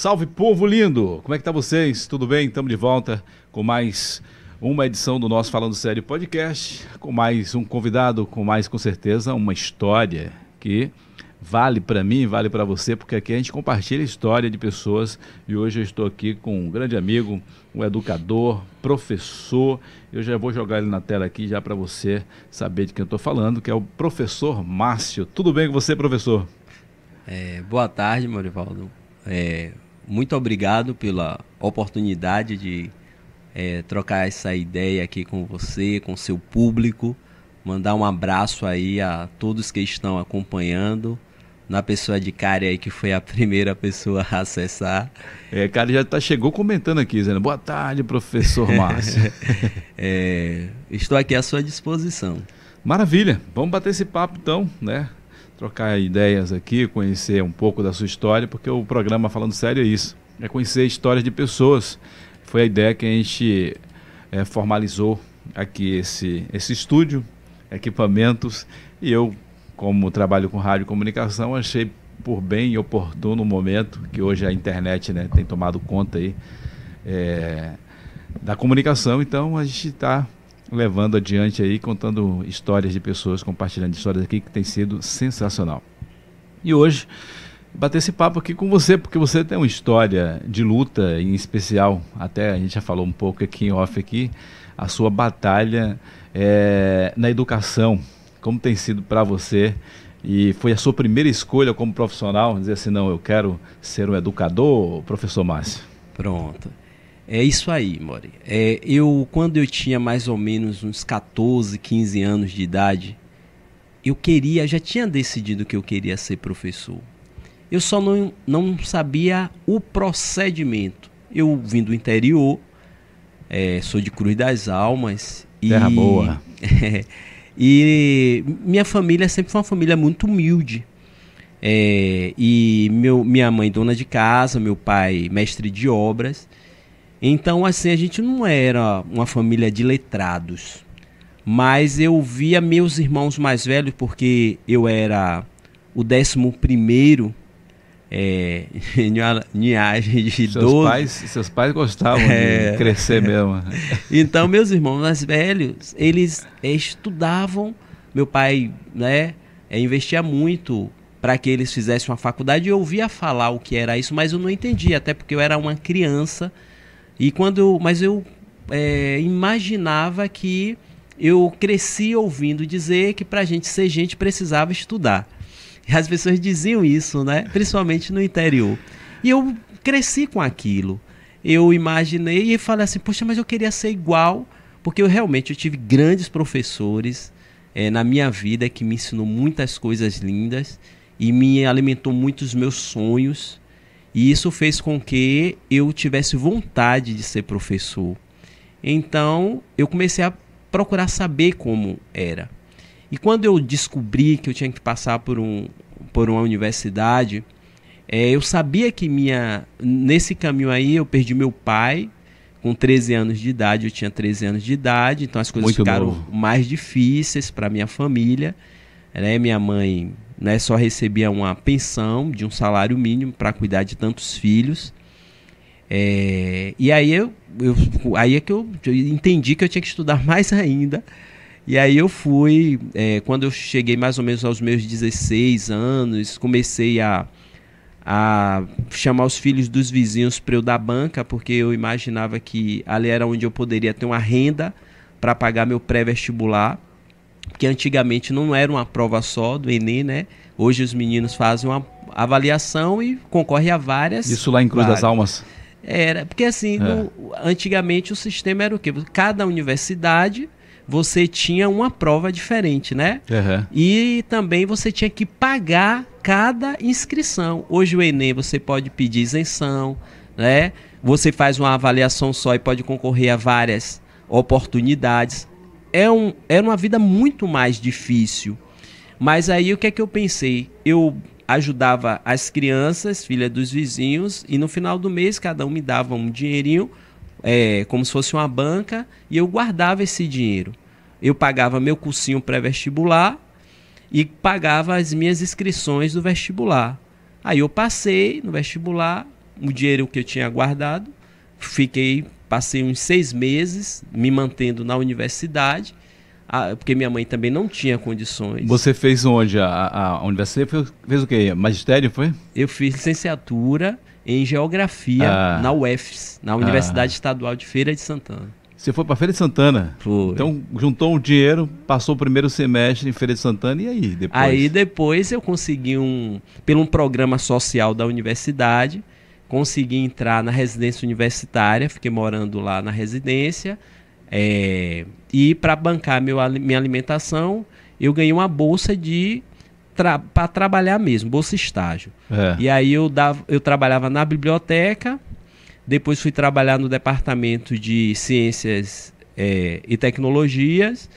Salve povo lindo! Como é que tá vocês? Tudo bem? Estamos de volta com mais uma edição do nosso Falando Sério podcast, com mais um convidado, com mais com certeza uma história que vale para mim, vale para você, porque aqui a gente compartilha a história de pessoas e hoje eu estou aqui com um grande amigo, um educador, professor. Eu já vou jogar ele na tela aqui já para você saber de quem eu estou falando, que é o professor Márcio. Tudo bem com você, professor? É, boa tarde, Marivaldo. É, muito obrigado pela oportunidade de é, trocar essa ideia aqui com você, com seu público. Mandar um abraço aí a todos que estão acompanhando. Na pessoa de Kari aí, que foi a primeira pessoa a acessar. É, Kari já tá, chegou comentando aqui, dizendo boa tarde, professor Márcio. é, estou aqui à sua disposição. Maravilha, vamos bater esse papo então, né? Trocar ideias aqui, conhecer um pouco da sua história, porque o programa Falando Sério é isso, é conhecer histórias de pessoas. Foi a ideia que a gente é, formalizou aqui esse, esse estúdio, equipamentos, e eu, como trabalho com rádio e comunicação, achei por bem e oportuno o momento que hoje a internet né, tem tomado conta aí é, da comunicação, então a gente está levando adiante aí, contando histórias de pessoas, compartilhando histórias aqui, que tem sido sensacional. E hoje, bater esse papo aqui com você, porque você tem uma história de luta, em especial, até a gente já falou um pouco aqui em off aqui, a sua batalha é, na educação, como tem sido para você e foi a sua primeira escolha como profissional, dizer assim, não, eu quero ser um educador, professor Márcio? Pronto. É isso aí, Mori. É, eu, quando eu tinha mais ou menos uns 14, 15 anos de idade, eu queria, já tinha decidido que eu queria ser professor. Eu só não, não sabia o procedimento. Eu vim do interior, é, sou de Cruz das Almas. Terra e, boa. e minha família sempre foi uma família muito humilde. É, e meu, minha mãe dona de casa, meu pai mestre de obras. Então, assim, a gente não era uma família de letrados. Mas eu via meus irmãos mais velhos, porque eu era o décimo primeiro é, linhagem de seus 12. Pais, seus pais gostavam é, de crescer mesmo. então, meus irmãos mais velhos, eles estudavam. Meu pai né, é, investia muito para que eles fizessem uma faculdade. Eu ouvia falar o que era isso, mas eu não entendia, até porque eu era uma criança e quando, mas eu é, imaginava que eu cresci ouvindo dizer que para a gente ser gente precisava estudar. E as pessoas diziam isso, né? Principalmente no interior. E eu cresci com aquilo. Eu imaginei e falei assim, poxa, mas eu queria ser igual, porque eu realmente eu tive grandes professores é, na minha vida que me ensinou muitas coisas lindas e me alimentou muito os meus sonhos. E isso fez com que eu tivesse vontade de ser professor. Então, eu comecei a procurar saber como era. E quando eu descobri que eu tinha que passar por, um, por uma universidade, é, eu sabia que minha nesse caminho aí eu perdi meu pai com 13 anos de idade, eu tinha 13 anos de idade, então as coisas Muito ficaram novo. mais difíceis para minha família. Né? Minha mãe né, só recebia uma pensão de um salário mínimo para cuidar de tantos filhos. É, e aí eu, eu, aí é que eu, eu, entendi que eu tinha que estudar mais ainda. E aí eu fui, é, quando eu cheguei mais ou menos aos meus 16 anos, comecei a, a chamar os filhos dos vizinhos para eu dar banca, porque eu imaginava que ali era onde eu poderia ter uma renda para pagar meu pré-vestibular que antigamente não era uma prova só do Enem, né? Hoje os meninos fazem uma avaliação e concorrem a várias. Isso lá em Cruz várias. das Almas? Era, porque assim, é. no, antigamente o sistema era o quê? Cada universidade você tinha uma prova diferente, né? Uhum. E também você tinha que pagar cada inscrição. Hoje o Enem você pode pedir isenção, né? Você faz uma avaliação só e pode concorrer a várias oportunidades é um, era uma vida muito mais difícil. Mas aí o que é que eu pensei? Eu ajudava as crianças, filha dos vizinhos, e no final do mês cada um me dava um dinheirinho, é, como se fosse uma banca, e eu guardava esse dinheiro. Eu pagava meu cursinho pré-vestibular e pagava as minhas inscrições do vestibular. Aí eu passei no vestibular, o dinheiro que eu tinha guardado, fiquei, passei uns seis meses me mantendo na universidade, a, porque minha mãe também não tinha condições. Você fez onde? A, a, universidade fez, fez, o quê? Magistério, foi? Eu fiz licenciatura em Geografia ah. na UFS, na Universidade ah. Estadual de Feira de Santana. Você foi para Feira de Santana? Foi. Então juntou um dinheiro, passou o primeiro semestre em Feira de Santana e aí depois? Aí depois eu consegui um, pelo um programa social da universidade, consegui entrar na residência universitária, fiquei morando lá na residência. É, e para bancar meu, minha alimentação, eu ganhei uma bolsa de tra para trabalhar mesmo, bolsa estágio. É. E aí eu, dava, eu trabalhava na biblioteca depois fui trabalhar no departamento de ciências é, e tecnologias.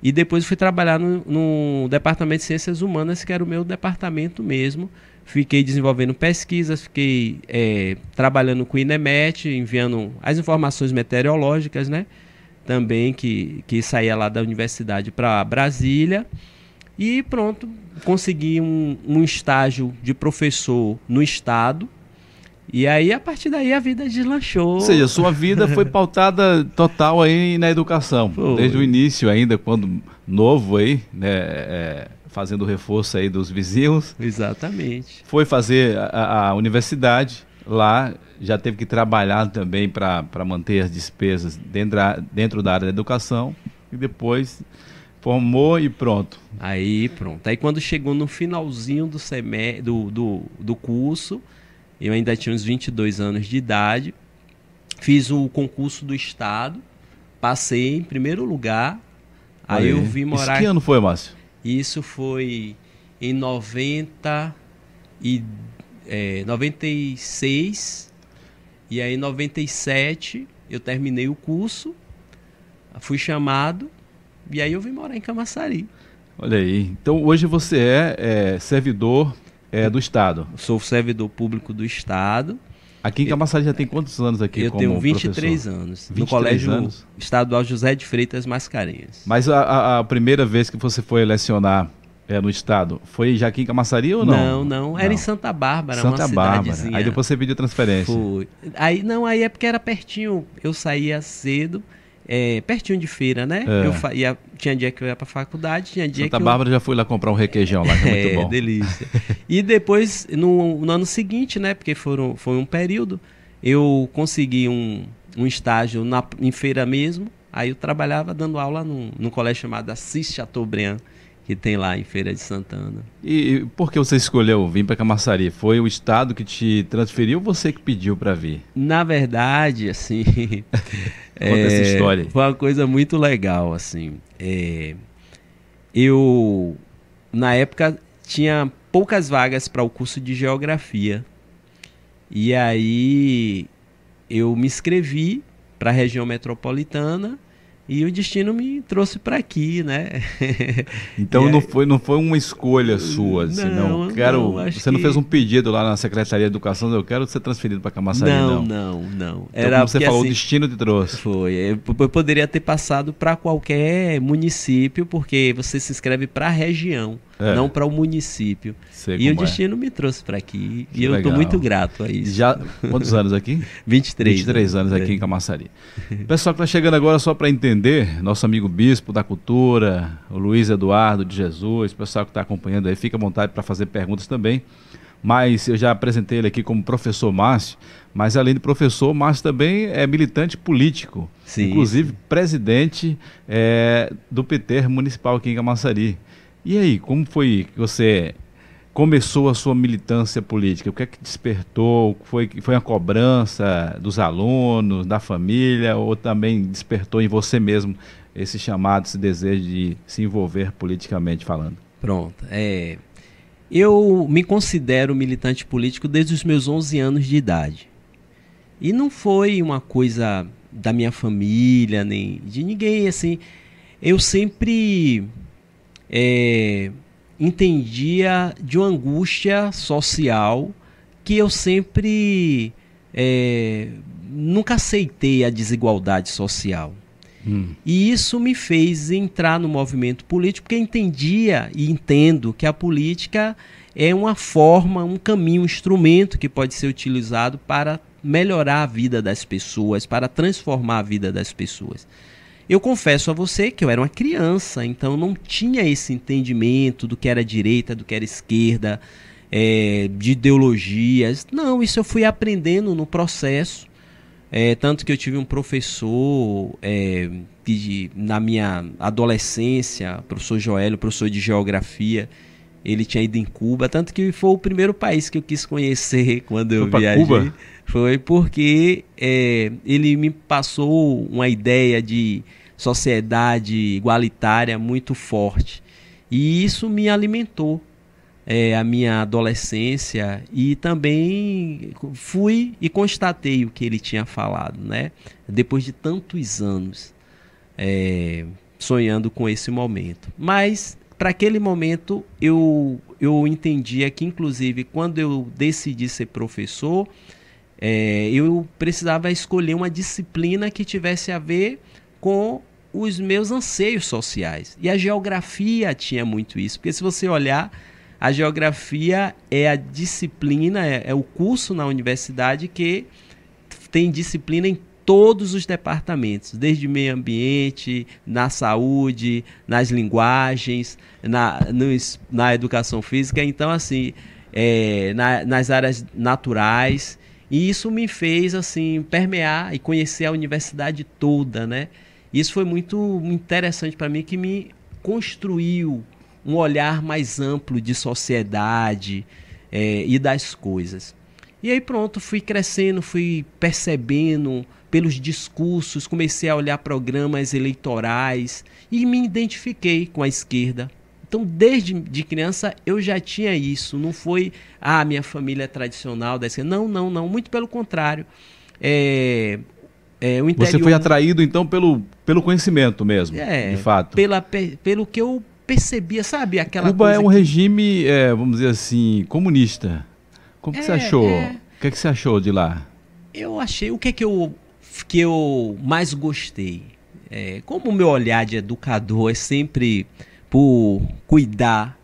E depois fui trabalhar no, no, departamento de ciências humanas, que era o meu departamento mesmo. Fiquei desenvolvendo pesquisas, fiquei é, trabalhando com o INEMET, enviando as informações meteorológicas, né? Também que, que saía lá da universidade para Brasília. E pronto, consegui um, um estágio de professor no estado, e aí, a partir daí, a vida deslanchou. Ou seja, sua vida foi pautada total aí na educação. Foi. Desde o início ainda, quando novo aí, né? É, fazendo reforço aí dos vizinhos. Exatamente. Foi fazer a, a universidade lá, já teve que trabalhar também para manter as despesas dentro, dentro da área da educação. E depois formou e pronto. Aí pronto. Aí quando chegou no finalzinho do, semestre, do, do, do curso eu ainda tinha uns 22 anos de idade. Fiz o concurso do Estado, passei em primeiro lugar. Aí, aí eu vim morar. Isso que ano foi, Márcio? Isso foi em 90 e é, 96. E aí em 97 eu terminei o curso, fui chamado e aí eu vim morar em Camaçari. Olha aí. Então hoje você é, é servidor é, do Estado. Sou servidor público do Estado. Aqui em Camaçari já tem quantos anos aqui Eu tenho 23 professor? anos. 23 no Colégio anos? Estadual José de Freitas Mascarenhas. Mas a, a, a primeira vez que você foi lecionar é, no estado, foi já aqui em Camaçari ou não? Não, não, era não. em Santa Bárbara, Santa Bárbara. Aí depois você pediu transferência. Foi. Aí não, aí é porque era pertinho. Eu saía cedo é, pertinho de feira, né? É. Eu ia, tinha dia que eu ia pra faculdade, tinha dia Santa que Bárbara eu... já fui lá comprar um requeijão lá, que é, muito bom. delícia. e depois, no, no, ano seguinte, né? Porque foram, foi um período, eu consegui um, um estágio na, em feira mesmo. Aí eu trabalhava dando aula num, num colégio chamado Assis Chateaubriand que tem lá em Feira de Santana. E por que você escolheu vir para Camaçari? Foi o estado que te transferiu ou você que pediu para vir? Na verdade, assim, Conta é, essa história. Foi uma coisa muito legal, assim. É, eu na época tinha poucas vagas para o curso de geografia. E aí eu me inscrevi para a região metropolitana e o destino me trouxe para aqui, né? Então não foi não foi uma escolha sua, assim, não, não quero. Não, você não fez um pedido lá na Secretaria de Educação, eu quero ser transferido para Camaçari, não. Não, não, não. Então, Era como você falou, assim, o destino te trouxe. Foi. Eu poderia ter passado para qualquer município, porque você se inscreve para a região é. não para o município. Sei e o é. destino é. me trouxe para aqui que e eu estou muito grato a isso. Já quantos anos aqui? 23. 23 anos, anos aqui é. em Camaçari. Pessoal que está chegando agora só para entender, nosso amigo bispo da cultura, o Luiz Eduardo de Jesus, pessoal que está acompanhando aí, fica à vontade para fazer perguntas também. Mas eu já apresentei ele aqui como professor Márcio, mas além de professor, Márcio também é militante político, Sim. inclusive presidente é, do PT municipal aqui em Camaçari. E aí, como foi que você começou a sua militância política? O que é que despertou? Foi, foi a cobrança dos alunos, da família, ou também despertou em você mesmo esse chamado, esse desejo de se envolver politicamente falando? Pronto. É, eu me considero militante político desde os meus 11 anos de idade. E não foi uma coisa da minha família, nem de ninguém, assim. Eu sempre é, entendia de uma angústia social que eu sempre é, nunca aceitei a desigualdade social. Hum. E isso me fez entrar no movimento político, porque entendia e entendo que a política é uma forma, um caminho, um instrumento que pode ser utilizado para melhorar a vida das pessoas, para transformar a vida das pessoas. Eu confesso a você que eu era uma criança, então não tinha esse entendimento do que era direita, do que era esquerda, é, de ideologias. Não, isso eu fui aprendendo no processo. É, tanto que eu tive um professor é, que, na minha adolescência, professor Joélio, professor de geografia, ele tinha ido em Cuba, tanto que foi o primeiro país que eu quis conhecer quando eu viajei. Cuba? Foi porque é, ele me passou uma ideia de sociedade igualitária muito forte. E isso me alimentou é, a minha adolescência e também fui e constatei o que ele tinha falado, né? Depois de tantos anos é, sonhando com esse momento. Mas para aquele momento eu, eu entendia que, inclusive, quando eu decidi ser professor, é, eu precisava escolher uma disciplina que tivesse a ver com os meus anseios sociais. E a geografia tinha muito isso, porque se você olhar, a geografia é a disciplina, é, é o curso na universidade que tem disciplina em todos os departamentos, desde meio ambiente, na saúde, nas linguagens, na, na educação física. Então, assim, é, na, nas áreas naturais. E isso me fez, assim, permear e conhecer a universidade toda, né? Isso foi muito interessante para mim, que me construiu um olhar mais amplo de sociedade é, e das coisas. E aí pronto, fui crescendo, fui percebendo pelos discursos, comecei a olhar programas eleitorais e me identifiquei com a esquerda. Então, desde de criança eu já tinha isso. Não foi, ah, minha família é tradicional da esquerda. Não, não, não. Muito pelo contrário. É, é, interior... Você foi atraído, então, pelo, pelo conhecimento mesmo, é, de fato. Pela, pelo que eu percebia, sabe? Aquela Cuba é um que... regime, é, vamos dizer assim, comunista. Como que você é, achou? É. O que, é que você achou de lá? Eu achei. O que é que eu que eu mais gostei. É, como o meu olhar de educador é sempre por cuidar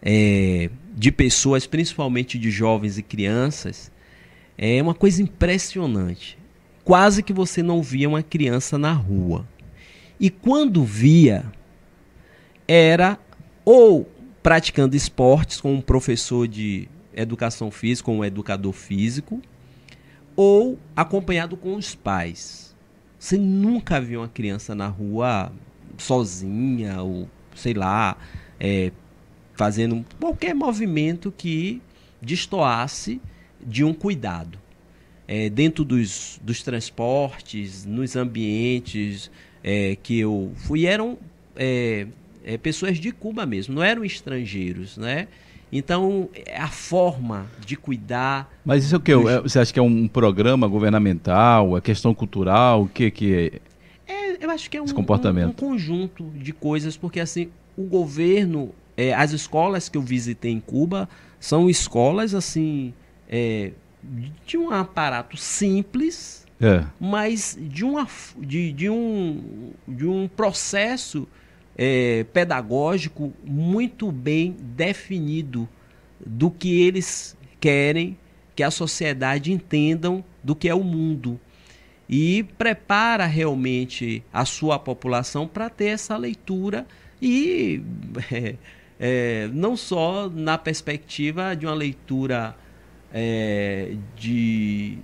é, de pessoas, principalmente de jovens e crianças, é uma coisa impressionante. Quase que você não via uma criança na rua. E quando via, era ou praticando esportes com um professor de educação física, um educador físico, ou acompanhado com os pais. Você nunca viu uma criança na rua sozinha ou sei lá é, fazendo qualquer movimento que destoasse de um cuidado. É, dentro dos, dos transportes, nos ambientes é, que eu fui, eram é, é, pessoas de Cuba mesmo, não eram estrangeiros, né? Então, é a forma de cuidar. Mas isso é o que? Dos... Você acha que é um programa governamental? É questão cultural? O que, que é? é eu acho que é um, um, um, conjunto de coisas, porque assim, o governo, é, as escolas que eu visitei em Cuba são escolas assim é, de um aparato simples, é. mas de, uma, de, de, um, de um processo é, pedagógico muito bem definido do que eles querem que a sociedade entendam do que é o mundo e prepara realmente a sua população para ter essa leitura e é, é, não só na perspectiva de uma leitura é, de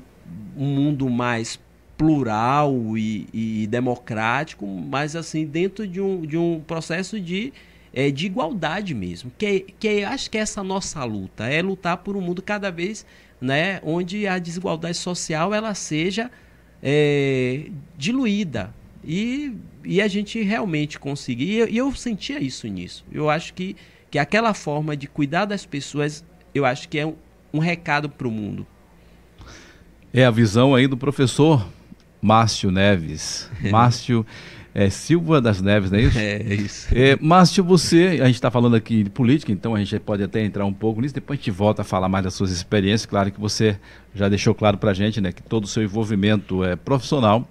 um mundo mais plural e, e, democrático, mas assim dentro de um, de um processo de, é, de igualdade mesmo. Que, que acho que é essa nossa luta é lutar por um mundo cada vez, né, onde a desigualdade social ela seja é, diluída e, e a gente realmente conseguir. E eu, e eu sentia isso nisso. Eu acho que que aquela forma de cuidar das pessoas, eu acho que é um recado para o mundo. É a visão aí do professor Márcio Neves. Márcio é, Silva das Neves, não é isso? É, é isso. É, Márcio, você, a gente está falando aqui de política, então a gente pode até entrar um pouco nisso, depois a gente volta a falar mais das suas experiências. Claro que você já deixou claro para a gente né, que todo o seu envolvimento é profissional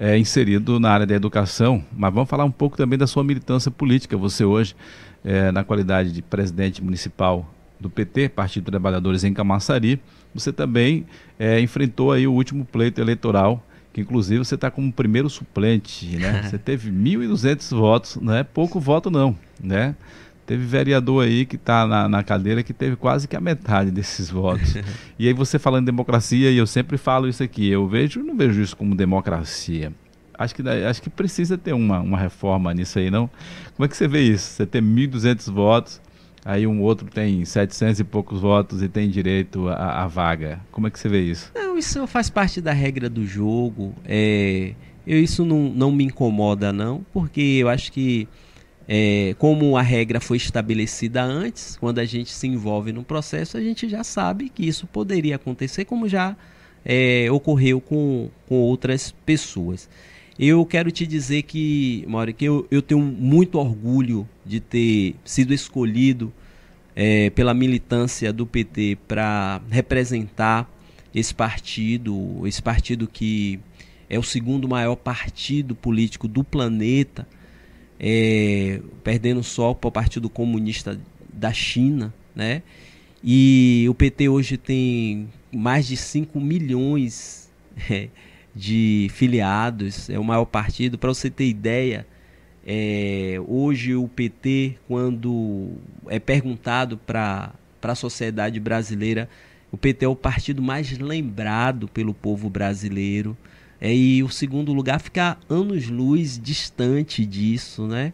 é inserido na área da educação, mas vamos falar um pouco também da sua militância política. Você hoje, é, na qualidade de presidente municipal do PT, Partido Trabalhadores em Camaçari, você também é, enfrentou aí o último pleito eleitoral, que inclusive você está como primeiro suplente, né? Você teve 1.200 votos, não é pouco voto não, né? Teve vereador aí que está na, na, cadeira que teve quase que a metade desses votos. e aí você falando de democracia, e eu sempre falo isso aqui, eu vejo, não vejo isso como democracia. Acho que, acho que precisa ter uma, uma reforma nisso aí, não? Como é que você vê isso? Você tem 1.200 votos, aí um outro tem 700 e poucos votos e tem direito à, vaga. Como é que você vê isso? Não, isso faz parte da regra do jogo. É, eu, isso não, não me incomoda, não, porque eu acho que é, como a regra foi estabelecida antes, quando a gente se envolve no processo, a gente já sabe que isso poderia acontecer, como já é, ocorreu com, com outras pessoas. Eu quero te dizer que, Mauro, que eu, eu tenho muito orgulho de ter sido escolhido é, pela militância do PT para representar esse partido, esse partido que é o segundo maior partido político do planeta é, perdendo só para o Partido Comunista da China, né? E o PT hoje tem mais de 5 milhões é, de filiados, é o maior partido. Para você ter ideia, é, hoje o PT, quando é perguntado para a sociedade brasileira, o PT é o partido mais lembrado pelo povo brasileiro. É, e o segundo lugar fica anos-luz distante disso, né?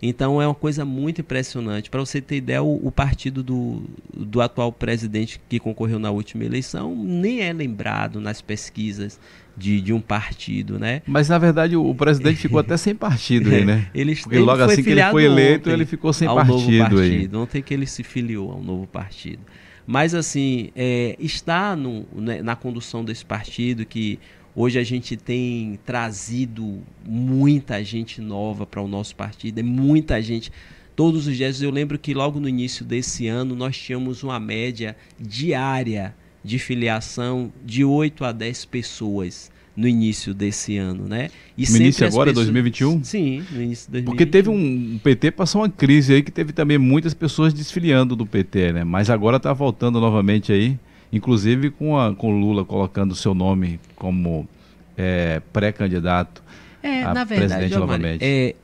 Então é uma coisa muito impressionante. Para você ter ideia, o, o, partido do, do atual presidente que concorreu na última eleição nem é lembrado nas pesquisas de, de um partido, né? Mas na verdade o, o presidente ficou até sem partido aí, né? ele, Porque logo assim que ele foi eleito, ele ficou sem partido, partido aí. Ontem que ele se filiou ao novo partido. Mas assim, é, está no, né, na condução desse partido que Hoje a gente tem trazido muita gente nova para o nosso partido, é muita gente. Todos os dias, eu lembro que logo no início desse ano nós tínhamos uma média diária de filiação de 8 a 10 pessoas no início desse ano, né? E no início agora, pessoas... 2021? Sim, no início de 2021. Porque teve um... O PT passou uma crise aí que teve também muitas pessoas desfiliando do PT, né? Mas agora está voltando novamente aí inclusive com, a, com Lula colocando o seu nome como é, pré-candidato é, a na verdade, presidente novamente. É,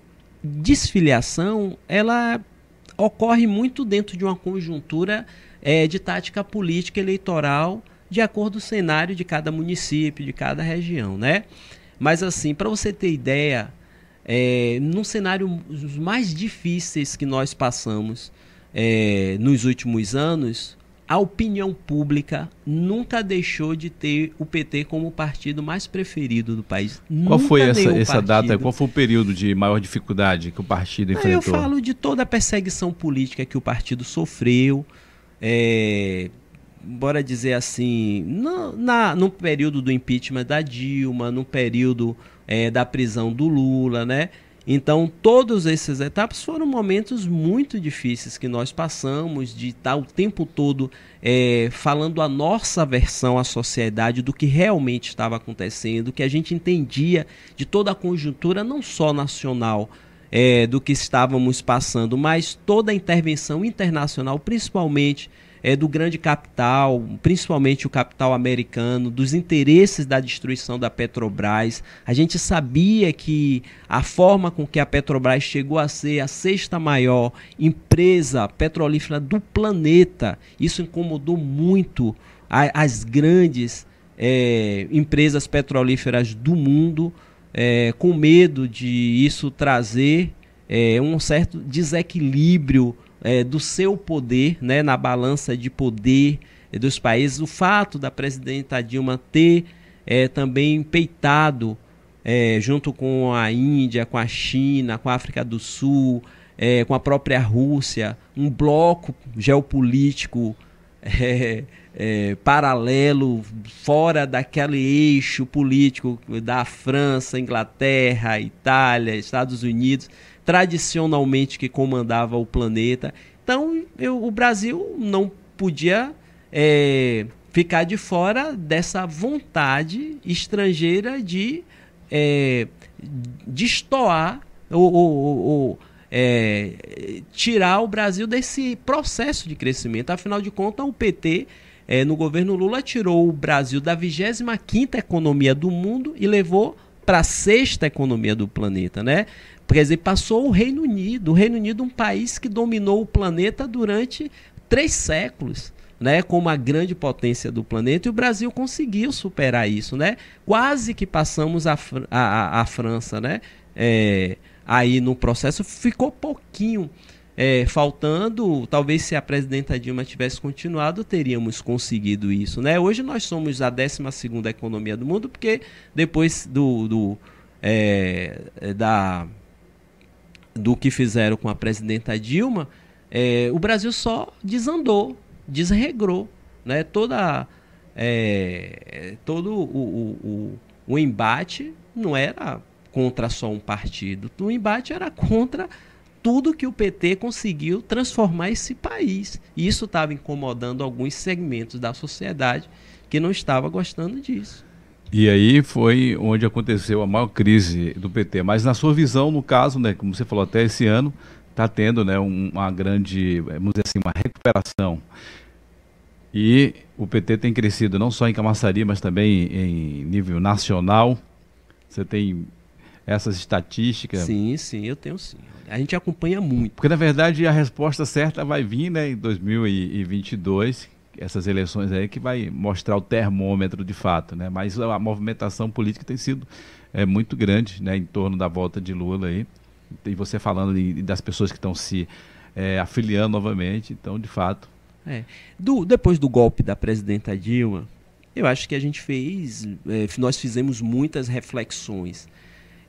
desfiliação, ela ocorre muito dentro de uma conjuntura é, de tática política eleitoral de acordo com o cenário de cada município, de cada região, né? Mas assim, para você ter ideia, é, num cenário os mais difíceis que nós passamos é, nos últimos anos, a opinião pública nunca deixou de ter o PT como o partido mais preferido do país. Qual nunca foi essa, essa data? Qual foi o período de maior dificuldade que o partido enfrentou? Eu falo de toda a perseguição política que o partido sofreu. É, bora dizer assim, no, na, no período do impeachment da Dilma, no período é, da prisão do Lula, né? Então, todas essas etapas foram momentos muito difíceis que nós passamos de estar o tempo todo é, falando a nossa versão à sociedade do que realmente estava acontecendo, que a gente entendia de toda a conjuntura, não só nacional, é, do que estávamos passando, mas toda a intervenção internacional, principalmente é, do grande capital, principalmente o capital americano, dos interesses da destruição da Petrobras. A gente sabia que a forma com que a Petrobras chegou a ser a sexta maior empresa petrolífera do planeta, isso incomodou muito a, as grandes é, empresas petrolíferas do mundo, é, com medo de isso trazer é, um certo desequilíbrio é, do seu poder, né, na balança de poder dos países, o fato da presidenta Dilma ter é, também peitado, é, junto com a Índia, com a China, com a África do Sul, é, com a própria Rússia, um bloco geopolítico é, é, paralelo, fora daquele eixo político da França, Inglaterra, Itália, Estados Unidos tradicionalmente que comandava o planeta. Então, eu, o Brasil não podia é, ficar de fora dessa vontade estrangeira de é, destoar ou, é, tirar o Brasil desse processo de crescimento. Afinal de contas, o PT, é, no governo Lula, tirou o Brasil da 25 economia do mundo e levou para a sexta economia do planeta, né? Quer dizer, passou o Reino Unido. O Reino Unido, um país que dominou o planeta durante três séculos. Né, como a grande potência do planeta, e o Brasil conseguiu superar isso, né? Quase que passamos a, a, a França, né? É, aí no processo ficou pouquinho é, faltando. Talvez se a presidenta Dilma tivesse continuado, teríamos conseguido isso, né? Hoje nós somos a 12 segunda economia do mundo, porque depois do, do é, da do que fizeram com a presidenta Dilma, é, o Brasil só desandou, desregrou. Né? Toda, é, todo o, o, o, o embate não era contra só um partido, o embate era contra tudo que o PT conseguiu transformar esse país. E isso estava incomodando alguns segmentos da sociedade que não estava gostando disso. E aí foi onde aconteceu a maior crise do PT. Mas na sua visão, no caso, né, como você falou até esse ano, está tendo né, uma grande, vamos dizer assim, uma recuperação. E o PT tem crescido não só em Camaçari, mas também em nível nacional. Você tem essas estatísticas? Sim, sim, eu tenho sim. A gente acompanha muito. Porque na verdade a resposta certa vai vir né, em 2022, essas eleições aí que vai mostrar o termômetro de fato, né? Mas a movimentação política tem sido é, muito grande, né, em torno da volta de Lula aí. E você falando de, das pessoas que estão se é, afiliando novamente, então de fato. É. Do, depois do golpe da presidenta Dilma, eu acho que a gente fez, é, nós fizemos muitas reflexões.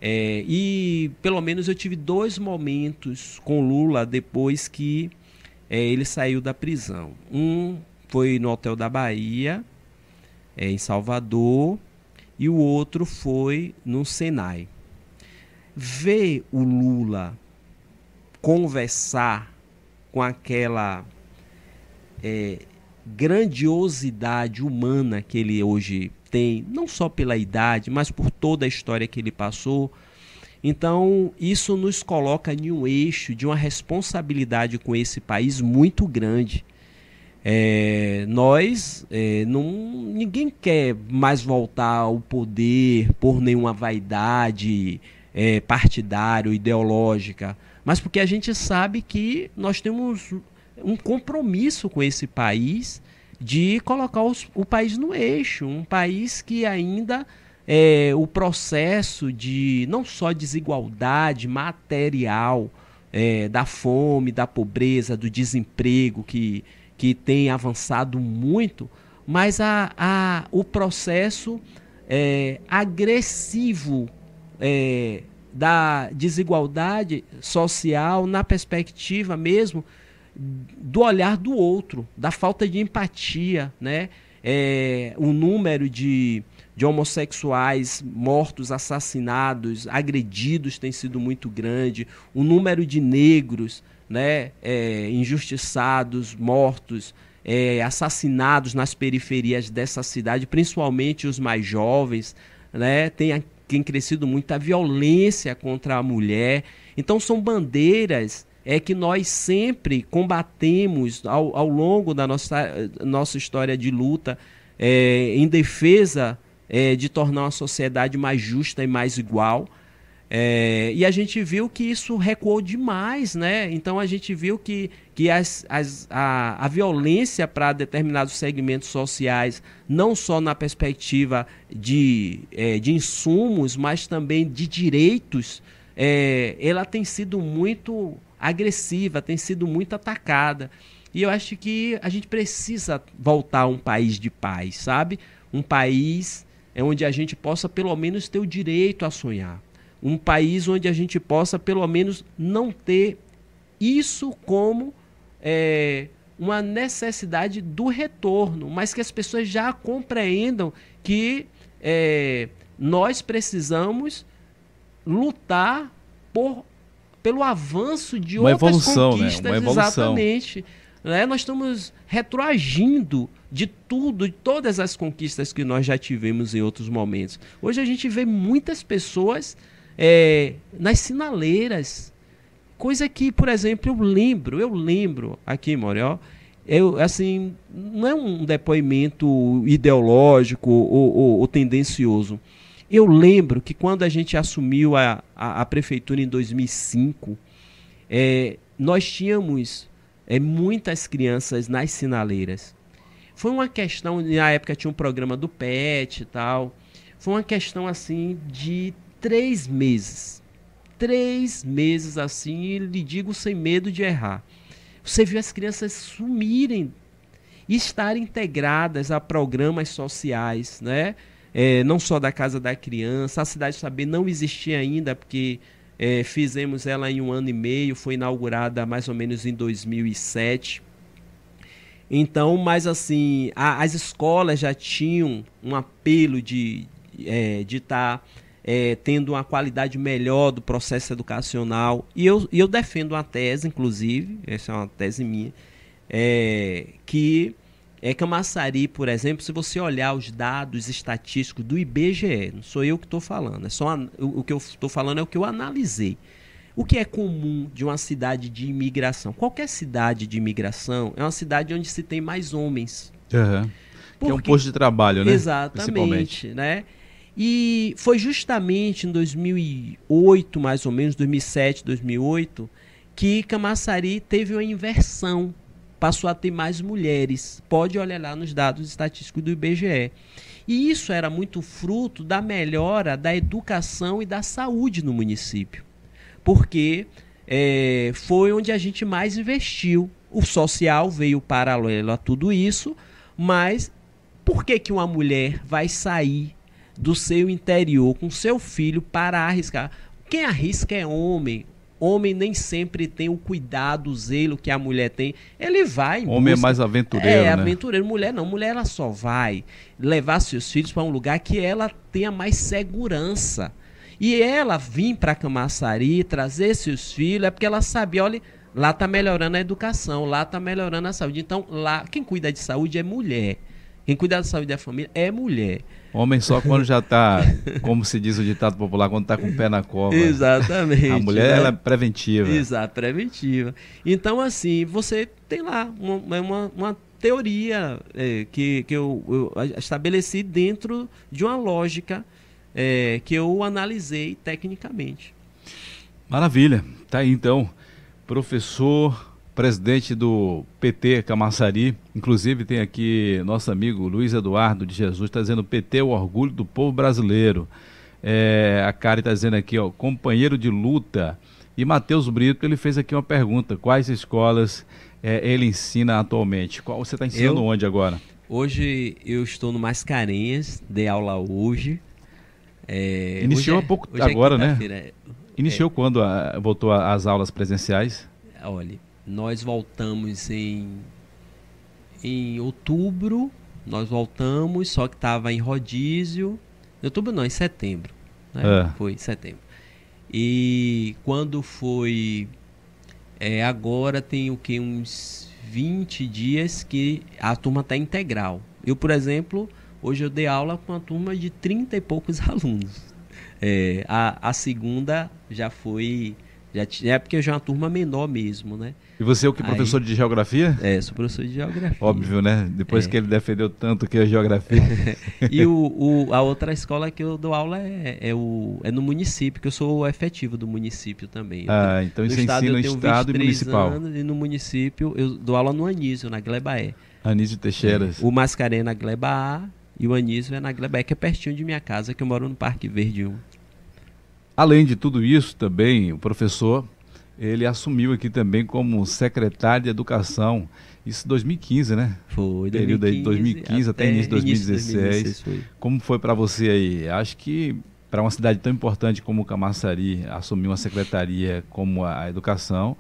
É, e pelo menos eu tive dois momentos com Lula depois que é, ele saiu da prisão. Um foi no Hotel da Bahia, é, em Salvador, e o outro foi no Senai. Ver o Lula conversar com aquela é, grandiosidade humana que ele hoje tem, não só pela idade, mas por toda a história que ele passou. Então, isso nos coloca em um eixo de uma responsabilidade com esse país muito grande. É, nós, é, não, ninguém quer mais voltar ao poder por nenhuma vaidade é, partidária, ideológica, mas porque a gente sabe que nós temos um compromisso com esse país de colocar os, o país no eixo, um país que ainda é, o processo de não só desigualdade material, é, da fome, da pobreza, do desemprego que que tem avançado muito, mas a, a, o processo é, agressivo é, da desigualdade social na perspectiva mesmo do olhar do outro, da falta de empatia, né? É, o número de, de homossexuais mortos, assassinados, agredidos tem sido muito grande, o número de negros né, é, injustiçados, mortos, é, assassinados nas periferias dessa cidade, principalmente os mais jovens, né, tem, tem crescido muita violência contra a mulher. Então são bandeiras é que nós sempre combatemos ao, ao longo da nossa, nossa história de luta é, em defesa é, de tornar uma sociedade mais justa e mais igual. É, e a gente viu que isso recuou demais, né? Então a gente viu que, que as, as, a, a violência para determinados segmentos sociais, não só na perspectiva de, é, de insumos, mas também de direitos, é, ela tem sido muito agressiva, tem sido muito atacada. E eu acho que a gente precisa voltar a um país de paz, sabe? Um país onde a gente possa pelo menos ter o direito a sonhar um país onde a gente possa, pelo menos, não ter isso como é, uma necessidade do retorno, mas que as pessoas já compreendam que é, nós precisamos lutar por, pelo avanço de uma outras evolução, conquistas. Né? Uma evolução. Exatamente. Né? Nós estamos retroagindo de tudo, de todas as conquistas que nós já tivemos em outros momentos. Hoje a gente vê muitas pessoas é, nas sinaleiras, Coisa que, por exemplo, eu lembro, eu lembro aqui, Morió, eu, assim, não é um depoimento ideológico ou, ou, ou, tendencioso. Eu lembro que quando a gente assumiu a, a, a prefeitura em 2005, é, nós tínhamos é, muitas crianças nas sinaleiras. Foi uma questão, na época tinha um programa do PET e tal, foi uma questão assim de três meses. Três meses assim, e lhe digo sem medo de errar. Você viu as crianças sumirem e estarem integradas a programas sociais, né? É, não só da Casa da Criança, a Cidade Saber não existia ainda, porque é, fizemos ela em um ano e meio, foi inaugurada mais ou menos em 2007. Então, mas assim, a, as escolas já tinham um apelo de estar é, de tá, é, tendo uma qualidade melhor do processo educacional. E eu, eu defendo uma tese, inclusive, essa é uma tese minha, é, que é Camaçari, por exemplo, se você olhar os dados estatísticos do IBGE, não sou eu que estou falando, é só o, o que eu estou falando é o que eu analisei. O que é comum de uma cidade de imigração? Qualquer cidade de imigração é uma cidade onde se tem mais homens. Uhum. Porque, que é um posto de trabalho, né? Exatamente, né? E foi justamente em 2008, mais ou menos, 2007, 2008, que Camaçari teve uma inversão passou a ter mais mulheres. Pode olhar lá nos dados estatísticos do IBGE. E isso era muito fruto da melhora da educação e da saúde no município. Porque é, foi onde a gente mais investiu. O social veio paralelo a tudo isso, mas por que, que uma mulher vai sair do seu interior com seu filho para arriscar? Quem arrisca é homem homem nem sempre tem o cuidado, o zelo que a mulher tem. Ele vai. Homem é mais aventureiro. É, né? aventureiro. Mulher não. Mulher ela só vai levar seus filhos para um lugar que ela tenha mais segurança. E ela vir para Camaçari, trazer seus filhos, é porque ela sabia, olha, lá está melhorando a educação, lá está melhorando a saúde. Então, lá, quem cuida de saúde é mulher. Quem cuida da saúde da família é mulher. Homem só quando já está, como se diz o ditado popular, quando está com o pé na cova. Exatamente. A mulher né? ela é preventiva. Exato, preventiva. Então, assim, você tem lá uma, uma, uma teoria é, que, que eu, eu, estabeleci dentro de uma lógica é, que eu analisei tecnicamente. Maravilha. Tá aí então, professor presidente do PT Camaçari. Inclusive tem aqui nosso amigo Luiz Eduardo de Jesus, está dizendo PT é o orgulho do povo brasileiro. É, a Kari está dizendo aqui, ó, companheiro de luta. E Matheus Brito, ele fez aqui uma pergunta: quais escolas é, ele ensina atualmente? Qual você está ensinando eu, onde agora? Hoje eu estou no Mascarenhas, dei aula hoje. É, Iniciou hoje há pouco é, agora, né? É. Iniciou quando a, voltou às aulas presenciais? Olha, nós voltamos em, em outubro, nós voltamos, só que estava em rodízio. Em outubro não, em setembro. Né? É. Foi em setembro. E quando foi. É, agora tem o que? Uns 20 dias que a turma está integral. Eu, por exemplo, hoje eu dei aula com uma turma de 30 e poucos alunos. É, a, a segunda já foi. Já, é porque já é uma turma menor mesmo, né? E você é o que, professor Aí, de geografia? É, sou professor de geografia. Óbvio, né? Depois é. que ele defendeu tanto que a geografia. e o, o, a outra escola que eu dou aula é, é, o, é no município, que eu sou o efetivo do município também. Ah, tenho, então isso ensina no estado e municipal. Anos, e no município eu dou aula no Anísio, na Glebaé. Anísio Teixeiras. É, o Mascaré na Gleba A e o Anísio é na Glebaé, que é pertinho de minha casa, que eu moro no Parque Verde 1. Além de tudo isso, também o professor ele assumiu aqui também como secretário de Educação. Isso em 2015, né? Foi, 2015, Período de 2015 até, até início de 2016. 2016 foi. Como foi para você aí? Acho que para uma cidade tão importante como Camaçari assumir uma secretaria como a educação,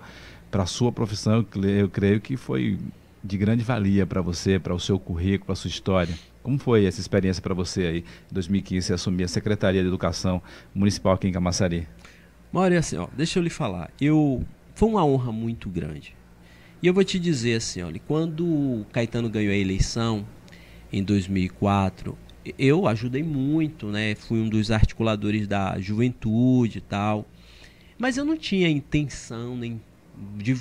para a sua profissão, eu creio que foi de grande valia para você, para o seu currículo, para a sua história. Como foi essa experiência para você aí, em 2015, assumir a Secretaria de Educação Municipal aqui em Camaçari? Mauro, assim, ó, deixa eu lhe falar. Eu foi uma honra muito grande. E eu vou te dizer assim, olha, quando o Caetano ganhou a eleição em 2004, eu ajudei muito, né? Fui um dos articuladores da juventude e tal. Mas eu não tinha intenção nem de